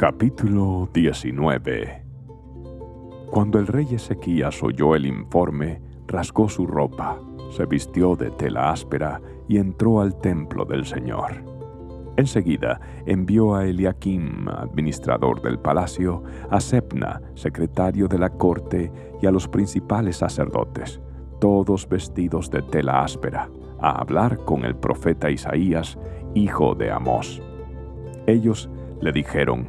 Capítulo 19 Cuando el rey Ezequías oyó el informe, rasgó su ropa, se vistió de tela áspera y entró al templo del Señor. Enseguida envió a Eliakim, administrador del palacio, a Sepna, secretario de la corte, y a los principales sacerdotes, todos vestidos de tela áspera, a hablar con el profeta Isaías, hijo de Amós. Ellos le dijeron,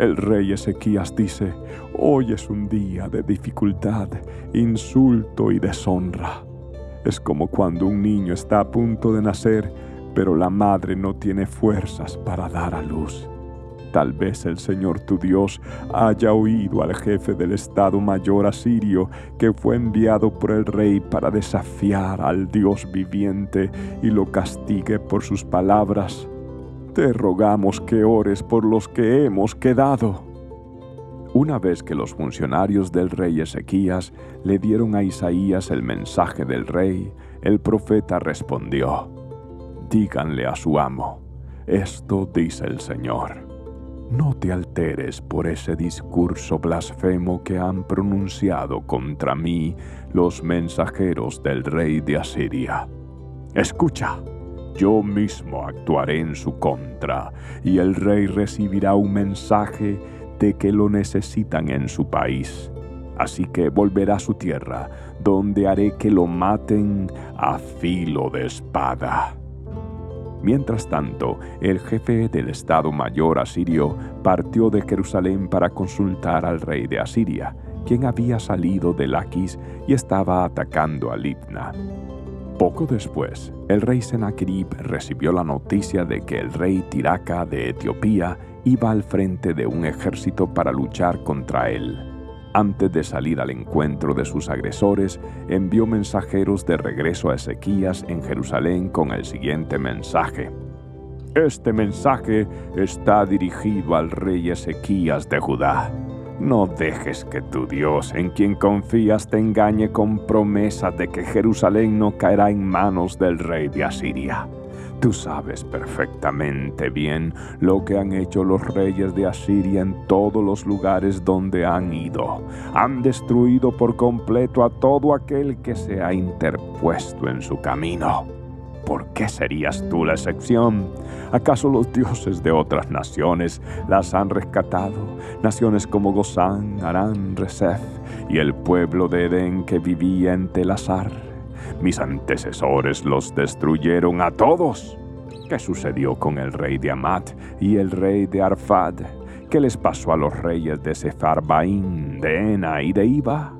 el rey Ezequías dice, hoy es un día de dificultad, insulto y deshonra. Es como cuando un niño está a punto de nacer, pero la madre no tiene fuerzas para dar a luz. Tal vez el Señor tu Dios haya oído al jefe del Estado Mayor asirio que fue enviado por el rey para desafiar al Dios viviente y lo castigue por sus palabras te rogamos que ores por los que hemos quedado. Una vez que los funcionarios del rey Ezequías le dieron a Isaías el mensaje del rey, el profeta respondió, Díganle a su amo, esto dice el Señor. No te alteres por ese discurso blasfemo que han pronunciado contra mí los mensajeros del rey de Asiria. Escucha yo mismo actuaré en su contra, y el rey recibirá un mensaje de que lo necesitan en su país. Así que volverá a su tierra, donde haré que lo maten a filo de espada. Mientras tanto, el jefe del Estado Mayor asirio partió de Jerusalén para consultar al rey de Asiria, quien había salido de Laquis y estaba atacando a Libna. Poco después, el rey Sennacherib recibió la noticia de que el rey Tiraca de Etiopía iba al frente de un ejército para luchar contra él. Antes de salir al encuentro de sus agresores, envió mensajeros de regreso a Ezequías en Jerusalén con el siguiente mensaje. Este mensaje está dirigido al rey Ezequías de Judá. No dejes que tu Dios, en quien confías, te engañe con promesa de que Jerusalén no caerá en manos del rey de Asiria. Tú sabes perfectamente bien lo que han hecho los reyes de Asiria en todos los lugares donde han ido. Han destruido por completo a todo aquel que se ha interpuesto en su camino. ¿Por qué serías tú la excepción? ¿Acaso los dioses de otras naciones las han rescatado? Naciones como Gozán, Arán, Resef y el pueblo de Edén que vivía en Telazar. Mis antecesores los destruyeron a todos. ¿Qué sucedió con el rey de Amat y el rey de Arfad? ¿Qué les pasó a los reyes de Sefarbaín, de Ena y de Iba?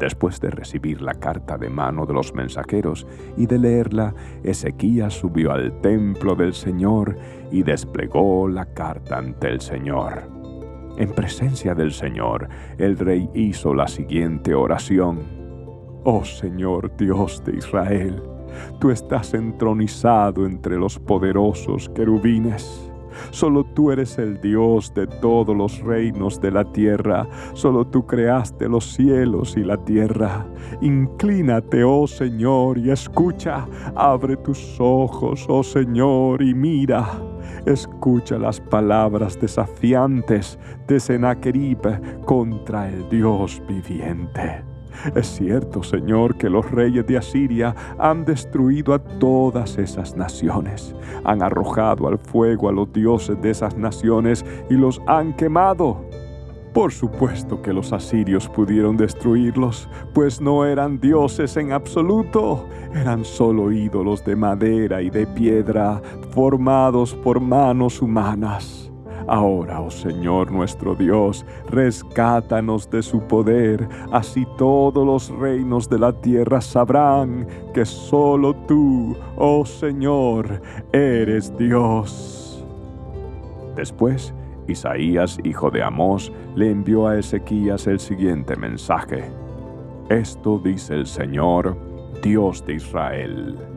Después de recibir la carta de mano de los mensajeros y de leerla, Ezequías subió al templo del Señor y desplegó la carta ante el Señor. En presencia del Señor, el rey hizo la siguiente oración. Oh Señor Dios de Israel, tú estás entronizado entre los poderosos querubines Solo tú eres el Dios de todos los reinos de la tierra. Solo tú creaste los cielos y la tierra. Inclínate, oh Señor, y escucha. Abre tus ojos, oh Señor, y mira. Escucha las palabras desafiantes de Sennacherib contra el Dios viviente. Es cierto, Señor, que los reyes de Asiria han destruido a todas esas naciones, han arrojado al fuego a los dioses de esas naciones y los han quemado. Por supuesto que los asirios pudieron destruirlos, pues no eran dioses en absoluto, eran solo ídolos de madera y de piedra formados por manos humanas. Ahora, oh Señor nuestro Dios, rescátanos de su poder, así todos los reinos de la tierra sabrán que solo tú, oh Señor, eres Dios. Después, Isaías, hijo de Amós, le envió a Ezequías el siguiente mensaje. Esto dice el Señor, Dios de Israel.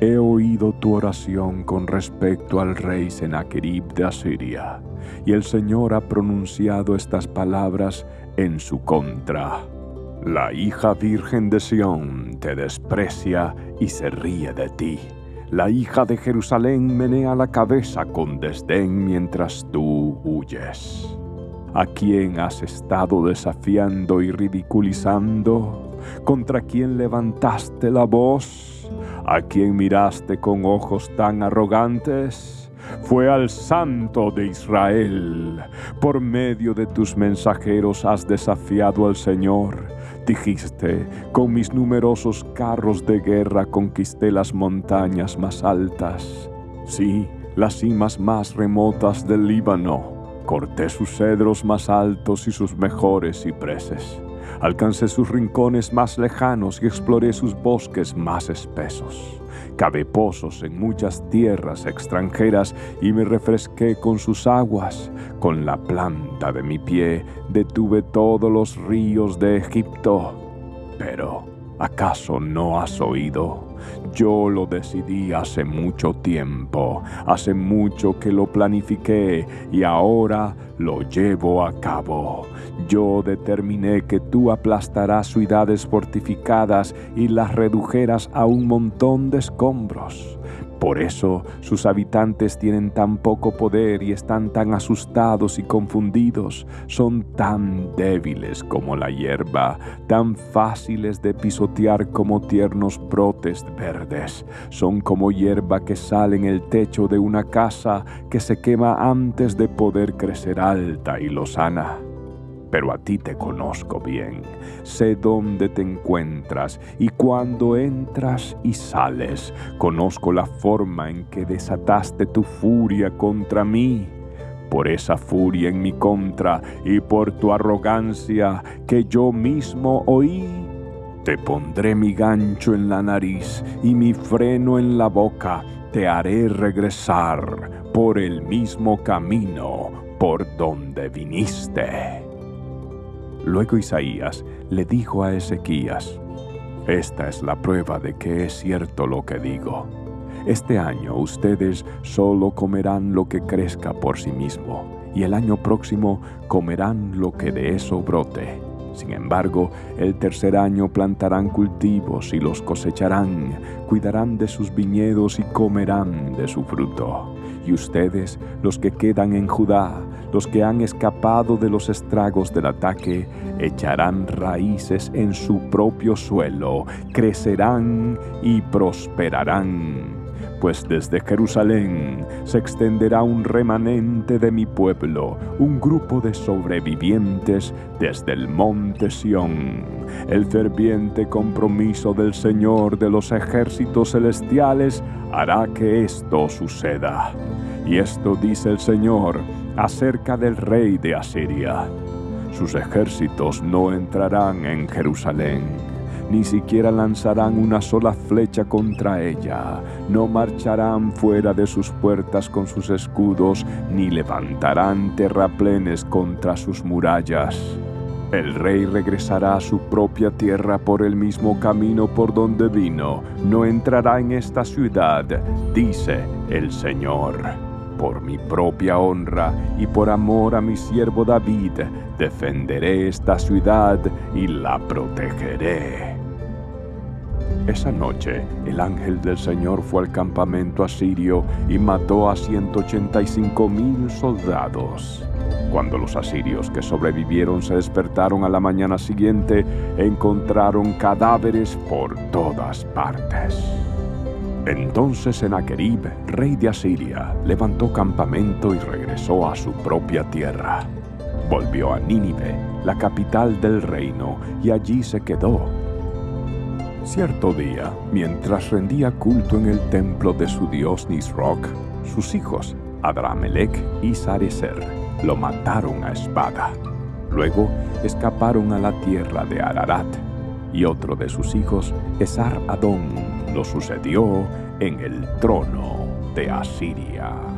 He oído tu oración con respecto al rey Sennacherib de Asiria y el Señor ha pronunciado estas palabras en su contra. La hija virgen de Sión te desprecia y se ríe de ti. la hija de Jerusalén menea la cabeza con desdén mientras tú huyes. ¿A quién has estado desafiando y ridiculizando? ¿Contra quién levantaste la voz? ¿A quién miraste con ojos tan arrogantes? Fue al Santo de Israel. Por medio de tus mensajeros has desafiado al Señor. Dijiste, con mis numerosos carros de guerra conquisté las montañas más altas. Sí, las cimas más remotas del Líbano Corté sus cedros más altos y sus mejores cipreses. Alcancé sus rincones más lejanos y exploré sus bosques más espesos. Cavé pozos en muchas tierras extranjeras y me refresqué con sus aguas. Con la planta de mi pie detuve todos los ríos de Egipto. Pero, ¿acaso no has oído? Yo lo decidí hace mucho tiempo, hace mucho que lo planifiqué y ahora lo llevo a cabo. Yo determiné que tú aplastarás ciudades fortificadas y las redujeras a un montón de escombros. Por eso sus habitantes tienen tan poco poder y están tan asustados y confundidos. Son tan débiles como la hierba, tan fáciles de pisotear como tiernos brotes verdes. Son como hierba que sale en el techo de una casa que se quema antes de poder crecer alta y lozana pero a ti te conozco bien. Sé dónde te encuentras y cuándo entras y sales. Conozco la forma en que desataste tu furia contra mí. Por esa furia en mi contra y por tu arrogancia que yo mismo oí, te pondré mi gancho en la nariz y mi freno en la boca. Te haré regresar por el mismo camino por donde viniste. Luego Isaías le dijo a Ezequías, Esta es la prueba de que es cierto lo que digo. Este año ustedes solo comerán lo que crezca por sí mismo, y el año próximo comerán lo que de eso brote. Sin embargo, el tercer año plantarán cultivos y los cosecharán, cuidarán de sus viñedos y comerán de su fruto. Y ustedes, los que quedan en Judá, los que han escapado de los estragos del ataque echarán raíces en su propio suelo, crecerán y prosperarán pues desde Jerusalén se extenderá un remanente de mi pueblo, un grupo de sobrevivientes desde el monte Sión. El ferviente compromiso del Señor de los ejércitos celestiales hará que esto suceda. Y esto dice el Señor, acerca del rey de Asiria. Sus ejércitos no entrarán en Jerusalén, ni siquiera lanzarán una sola flecha contra ella, no marcharán fuera de sus puertas con sus escudos, ni levantarán terraplenes contra sus murallas. El rey regresará a su propia tierra por el mismo camino por donde vino, no entrará en esta ciudad, dice el Señor por mi propia honra y por amor a mi siervo David, defenderé esta ciudad y la protegeré. Esa noche el ángel del Señor fue al campamento asirio y mató a 185 mil soldados. Cuando los asirios que sobrevivieron se despertaron a la mañana siguiente, encontraron cadáveres por todas partes. Entonces Sennacherib, rey de Asiria, levantó campamento y regresó a su propia tierra. Volvió a Nínive, la capital del reino, y allí se quedó. Cierto día, mientras rendía culto en el templo de su dios Nisroch, sus hijos, Adramelech y Sarecer, lo mataron a espada. Luego escaparon a la tierra de Ararat, y otro de sus hijos, Esar Adón, lo sucedió en el trono de Asiria.